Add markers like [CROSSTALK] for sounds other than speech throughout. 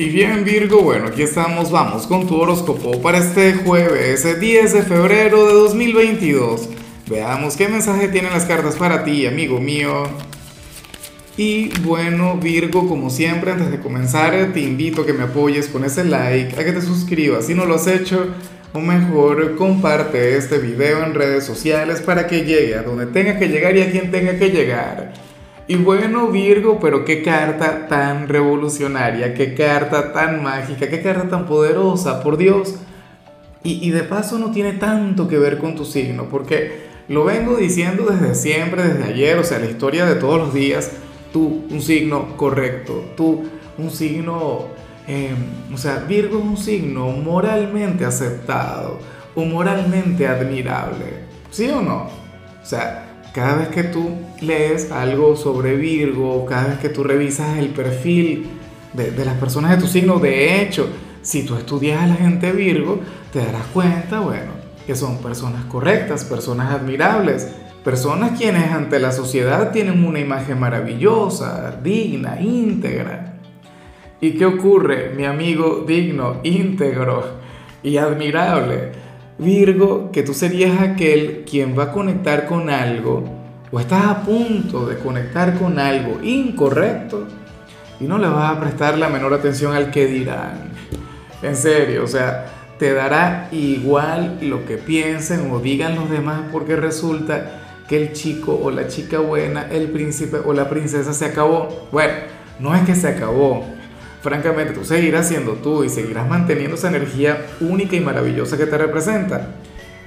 Y bien Virgo, bueno, aquí estamos, vamos con tu horóscopo para este jueves 10 de febrero de 2022. Veamos qué mensaje tienen las cartas para ti, amigo mío. Y bueno Virgo, como siempre, antes de comenzar te invito a que me apoyes con ese like, a que te suscribas si no lo has hecho, o mejor comparte este video en redes sociales para que llegue a donde tenga que llegar y a quien tenga que llegar. Y bueno, Virgo, pero qué carta tan revolucionaria, qué carta tan mágica, qué carta tan poderosa, por Dios. Y, de paso no tiene tanto que ver con tu signo, porque lo vengo diciendo desde siempre, desde ayer, o sea, la historia de todos los días, tú un signo correcto, tú un signo, em, o sea, Virgo es un signo moralmente aceptado o moralmente admirable, ¿sí o no? O sea, cada vez que tú lees algo sobre Virgo, cada vez que tú revisas el perfil de, las personas de tu signo, de hecho, si tú estudias a la gente Virgo, te darás cuenta, bueno, que son personas correctas, personas admirables, personas quienes ante la sociedad tienen una imagen maravillosa, digna, íntegra. ¿Y qué ocurre, mi amigo digno, íntegro y admirable? Virgo, que tú serías aquel quien va a conectar con algo o estás a punto de conectar con algo incorrecto y no le vas a prestar la menor atención al que dirán. En serio, o sea, te dará igual lo que piensen o digan los demás porque resulta que el chico o la chica buena, el príncipe o la princesa se acabó. Bueno, no es que se acabó, francamente tú seguirás siendo tú y seguirás manteniendo esa energía única y maravillosa que te representa.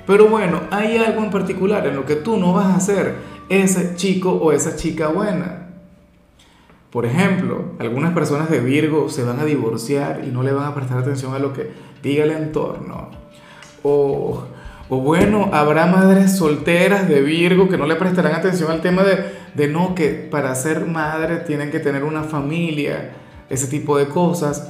Pero bueno, hay algo en particular en lo que tú no vas a ser ese chico o esa chica buena. Por ejemplo, algunas personas de Virgo se van a divorciar y no le van a prestar atención a lo que diga el entorno. O, o bueno, habrá madres solteras de Virgo que no le prestarán atención al tema de, de no, que para ser madre tienen que tener una familia ese tipo de cosas.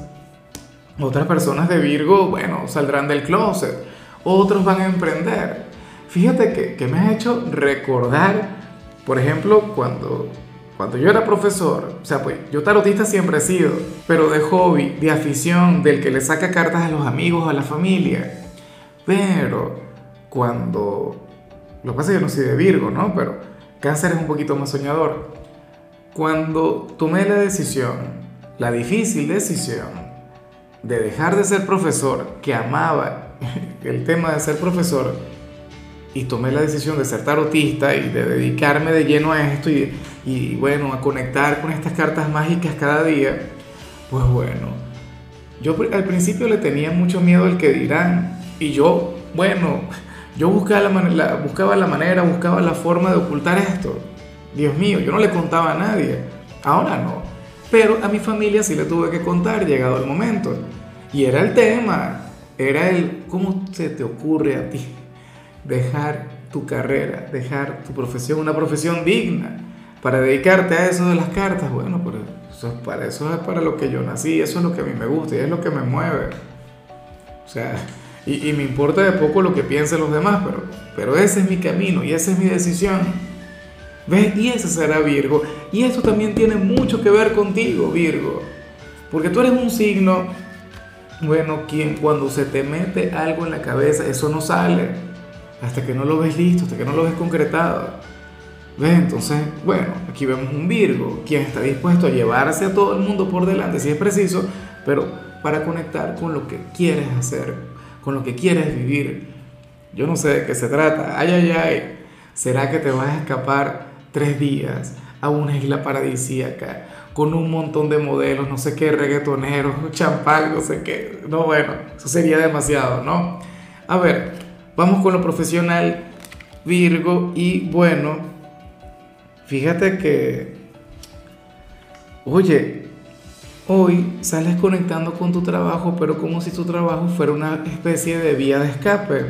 Otras personas de Virgo, bueno, saldrán del closet. Otros van a emprender. Fíjate que, que me has hecho recordar, por ejemplo, cuando, cuando yo era profesor, o sea, pues yo tarotista siempre he sido, pero de hobby, de afición, del que le saca cartas a los amigos, a la familia. Pero cuando, lo que pasa es que yo no soy de Virgo, ¿no? Pero cáncer es un poquito más soñador. Cuando tomé la decisión la difícil decisión de dejar de ser profesor, que amaba [LAUGHS] el tema de ser profesor, y tomé la decisión de ser tarotista y de dedicarme de lleno a esto y, y bueno, a conectar con estas cartas mágicas cada día, pues bueno, yo al principio le tenía mucho miedo al que dirán y yo, bueno, yo buscaba la, manera, buscaba la manera, buscaba la forma de ocultar esto. Dios mío, yo no le contaba a nadie. Ahora no. Pero a mi familia sí le tuve que contar llegado el momento. Y era el tema, era el, ¿cómo se te ocurre a ti dejar tu carrera, dejar tu profesión, una profesión digna, para dedicarte a eso de las cartas? Bueno, pero eso, para eso es para lo que yo nací, eso es lo que a mí me gusta y es lo que me mueve. O sea, y, y me importa de poco lo que piensen los demás, pero, pero ese es mi camino y esa es mi decisión. ¿Ves? Y ese será Virgo. Y esto también tiene mucho que ver contigo, Virgo. Porque tú eres un signo, bueno, quien cuando se te mete algo en la cabeza, eso no sale. Hasta que no lo ves listo, hasta que no lo ves concretado. ¿Ves? Entonces, bueno, aquí vemos un Virgo, quien está dispuesto a llevarse a todo el mundo por delante si es preciso, pero para conectar con lo que quieres hacer, con lo que quieres vivir. Yo no sé de qué se trata. Ay, ay, ay. ¿Será que te vas a escapar tres días a una isla paradisíaca con un montón de modelos, no sé qué, reggaetoneros, champán, no sé qué. No, bueno, eso sería demasiado, ¿no? A ver, vamos con lo profesional, Virgo, y bueno, fíjate que, oye, hoy sales conectando con tu trabajo, pero como si tu trabajo fuera una especie de vía de escape,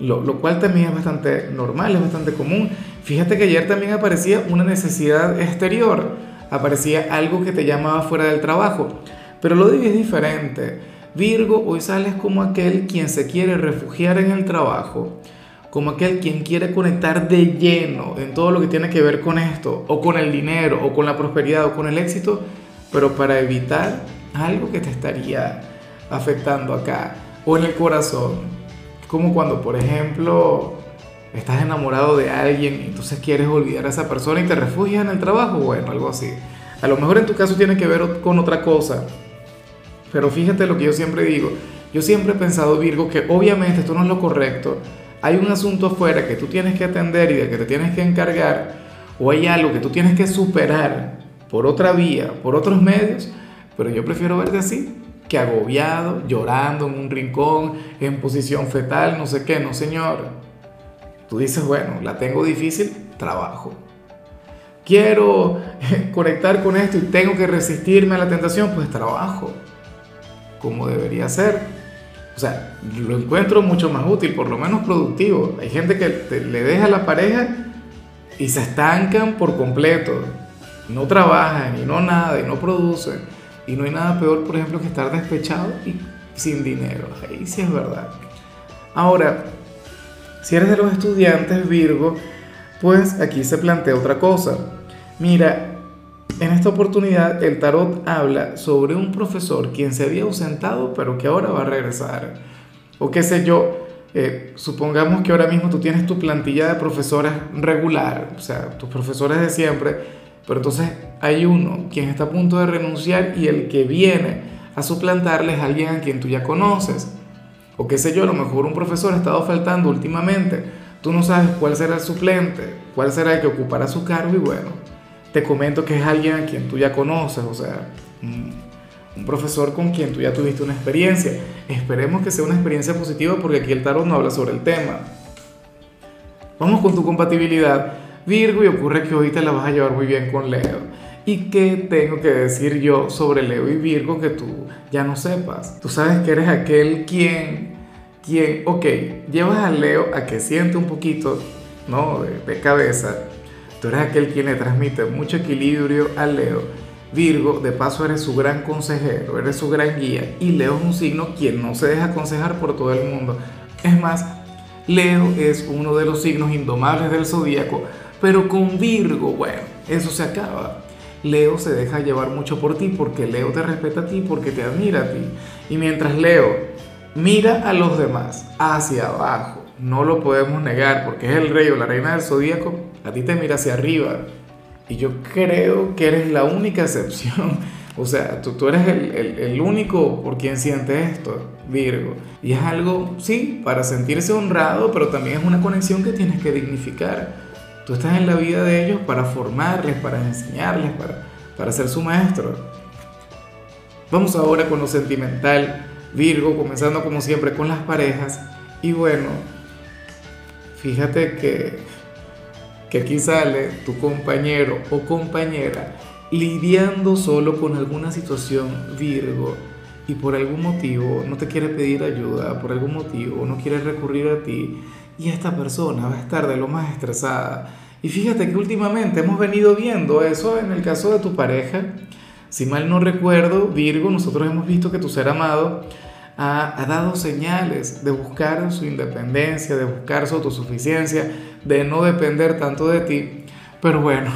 lo, cual también es bastante normal, es bastante común. Fíjate que ayer también aparecía una necesidad exterior, aparecía algo que te llamaba fuera del trabajo, pero lo de es diferente. Virgo, hoy sales como aquel quien se quiere refugiar en el trabajo, como aquel quien quiere conectar de lleno en todo lo que tiene que ver con esto, o con el dinero, o con la prosperidad, o con el éxito, pero para evitar algo que te estaría afectando acá o en el corazón. Como cuando, por ejemplo, estás enamorado de alguien y entonces quieres olvidar a esa persona y te refugias en el trabajo, bueno, algo así. A lo mejor en tu caso tiene que ver con otra cosa, pero fíjate lo que yo siempre digo. Yo siempre he pensado, Virgo, que obviamente esto no es lo correcto. Hay un asunto afuera que tú tienes que atender y de que te tienes que encargar, o hay algo que tú tienes que superar por otra vía, por otros medios, pero yo prefiero verte así, que agobiado, llorando en un rincón, en posición fetal, no sé qué, no señor. Tú dices, bueno, la tengo difícil, trabajo. Quiero conectar con esto y tengo que resistirme a la tentación, pues trabajo como debería ser. O sea, lo encuentro mucho más útil, por lo menos productivo. Hay gente que le deja a la pareja y se estancan por completo. No trabajan y no nada y no producen. Y no hay nada peor, por ejemplo, que estar despechado y sin dinero. Ahí sí es verdad. Ahora, si eres de los estudiantes Virgo, pues aquí se plantea otra cosa. Mira, en esta oportunidad el tarot habla sobre un profesor quien se había ausentado pero que ahora va a regresar. O qué sé yo, eh, supongamos que ahora mismo tú tienes tu plantilla de profesores regular, o sea, tus profesores de siempre, pero entonces hay uno quien está a punto de renunciar y el que viene a suplantarle es alguien a quien tú ya conoces. O qué sé yo, a lo mejor un profesor ha estado faltando últimamente, tú no sabes cuál será el suplente, cuál será el que ocupará su cargo y bueno te comento que es alguien a quien tú ya conoces, o sea, un profesor con quien tú ya tuviste una experiencia. Esperemos que sea una experiencia positiva porque aquí el tarot no habla sobre el tema. Vamos con tu compatibilidad, Virgo, y ocurre que hoy te la vas a llevar muy bien con Leo. ¿Y qué tengo que decir yo sobre Leo y Virgo que tú ya no sepas? Tú sabes que eres aquel quien, quien, ok, llevas a Leo a que siente un poquito, ¿no? De, de cabeza, Tú eres aquel quien le transmite mucho equilibrio a Leo. Virgo, de paso eres su gran consejero, eres su gran guía. Y Leo es un signo quien no se deja aconsejar por todo el mundo. Es más, Leo es uno de los signos indomables del zodíaco, pero con Virgo, bueno, eso se acaba. Leo se deja llevar mucho por ti porque Leo te respeta a ti, porque te admira a ti. Y mientras Leo mira a los demás hacia abajo, no lo podemos negar porque es el rey o la reina del zodíaco, a ti te mira hacia arriba. Y yo creo que eres la única excepción. [LAUGHS] O sea, tú, tú eres el, el, el, único por quien siente esto, Virgo. Y es algo, sí, para sentirse honrado, pero también es una conexión que tienes que dignificar. Tú estás en la vida de ellos para formarles, para enseñarles, para, para ser su maestro. Vamos ahora con lo sentimental, Virgo, comenzando como siempre con las parejas. Y bueno, fíjate que que aquí sale tu compañero o compañera lidiando solo con alguna situación Virgo y por algún motivo no te quiere pedir ayuda, por algún motivo no quiere recurrir a ti y esta persona va a estar de lo más estresada. Y fíjate que últimamente hemos venido viendo eso en el caso de tu pareja. Si mal no recuerdo, Virgo, nosotros hemos visto que tu ser amado ha, dado señales de buscar su independencia, de buscar su autosuficiencia, de no depender tanto de ti. Pero bueno,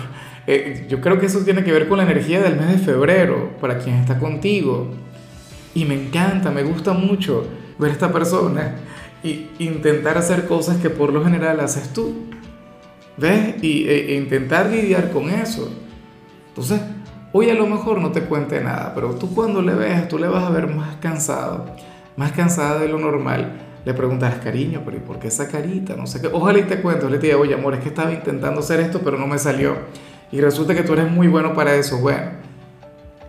eh, yo creo que eso tiene que ver con la energía del mes de febrero, para quien está contigo. Y me encanta, me gusta mucho ver a esta persona y intentar hacer cosas que por lo general haces tú. ¿Ves? Y, e, e intentar lidiar con eso. Entonces, hoy a lo mejor no te cuente nada, pero tú cuando le veas, tú le vas a ver más cansado más cansada de lo normal, le preguntas, cariño, pero ¿y por qué esa carita? No sé qué. Ojalá y te cuento, le digo, oye, amor, es que estaba intentando hacer esto, pero no me salió. Y resulta que tú eres muy bueno para eso. Bueno,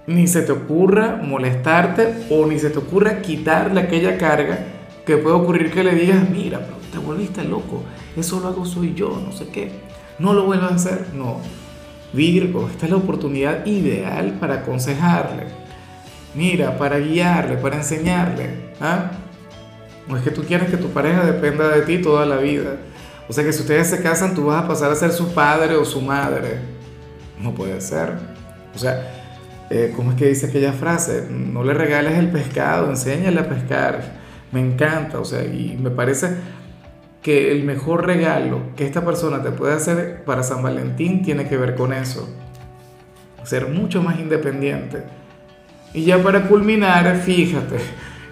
ni se te ocurra molestarte o ni se te ocurra quitarle aquella carga que puede ocurrir que le digas, mira, pero te volviste loco, eso lo hago soy yo, no sé qué. No lo vuelvas a hacer. No. Virgo, esta es la oportunidad ideal para aconsejarle Mira, para guiarle, para enseñarle. ¿ah? No es que tú quieres que tu pareja dependa de ti toda la vida. O sea que si ustedes se casan, tú vas a pasar a ser su padre o su madre. No puede ser. O sea, eh, ¿cómo es que dice aquella frase? No le regales el pescado, enséñale a pescar. Me encanta, o sea, y me parece que el mejor regalo que esta persona te puede hacer para San Valentín tiene que ver con eso. Ser mucho más independiente Y ya para culminar, fíjate,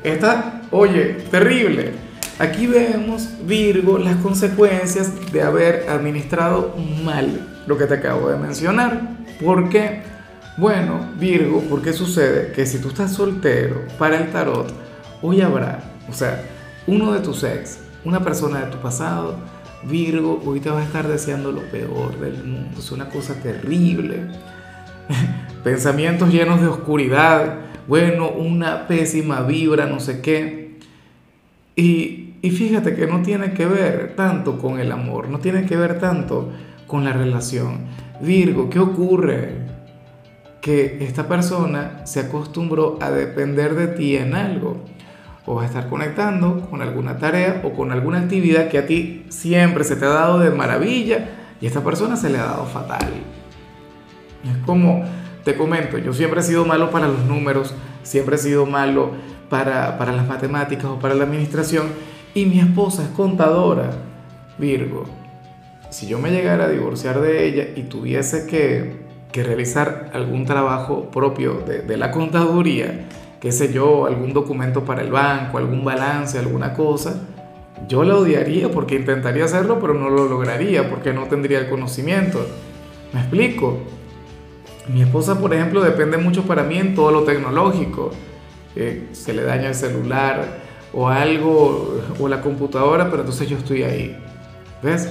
está, oye, terrible. Aquí vemos, Virgo, las consecuencias de haber administrado mal lo que te acabo de mencionar. ¿Por qué? Bueno, Virgo, ¿por qué sucede? Que si tú estás soltero para el tarot, hoy habrá, o sea, uno de tus ex, una persona de tu pasado, Virgo, hoy te va a estar deseando lo peor del mundo. Es una cosa terrible. [LAUGHS] Pensamientos llenos de oscuridad. Bueno, una pésima vibra, no sé qué. Y, y fíjate que no tiene que ver tanto con el amor, no tiene que ver tanto con la relación. Virgo, ¿qué ocurre? Que esta persona se acostumbró a depender de ti en algo o a estar conectando con alguna tarea o con alguna actividad que a ti siempre se te ha dado de maravilla y a esta persona se le ha dado fatal. Es como, te comento, yo siempre he sido malo para los números, siempre he sido malo para, para las matemáticas o para la administración y mi esposa es contadora, Virgo. Si yo me llegara a divorciar de ella y tuviese que, que realizar algún trabajo propio de, de la contaduría, qué sé yo, algún documento para el banco, algún balance, alguna cosa, yo la odiaría porque intentaría hacerlo, pero no lo lograría porque no tendría el conocimiento. ¿Me explico? Mi esposa, por ejemplo, depende mucho para mí en todo lo tecnológico. Eh, se le daña el celular o algo, o la computadora, pero entonces yo estoy ahí. ¿Ves?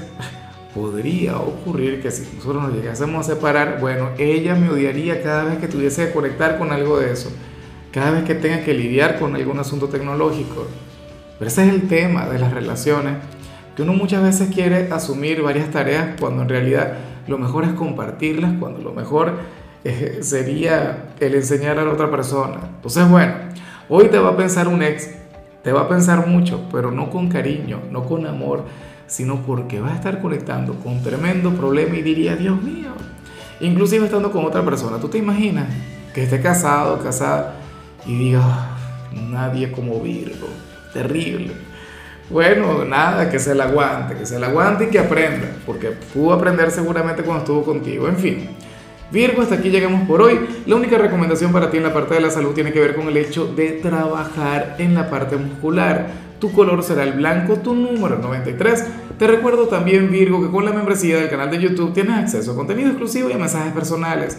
Podría ocurrir que si nosotros nos llegásemos a separar, bueno, ella me odiaría cada vez que tuviese que conectar con algo de eso cada vez que tenga que lidiar con algún asunto tecnológico. Pero ese es el tema de las relaciones, que uno muchas veces quiere asumir varias tareas cuando en realidad lo mejor es compartirlas, cuando lo mejor eh, sería el enseñar a la otra persona. Entonces, bueno, hoy te va a pensar un ex, te va a pensar mucho, pero no con cariño, no con amor, sino porque va a estar conectando con tremendo problema y diría, Dios mío, inclusive estando con otra persona, ¿tú te imaginas que esté casado, casada? Y diga, nadie como Virgo, terrible. Bueno, nada, que se la aguante, que se la aguante y que aprenda, porque pudo aprender seguramente cuando estuvo contigo. En fin, Virgo, hasta aquí llegamos por hoy. La única recomendación para ti en la parte de la salud tiene que ver con el hecho de trabajar en la parte muscular. Tu color será el blanco, tu número 93. Te recuerdo también, Virgo, que con la membresía del canal de YouTube tienes acceso a contenido exclusivo y a mensajes personales.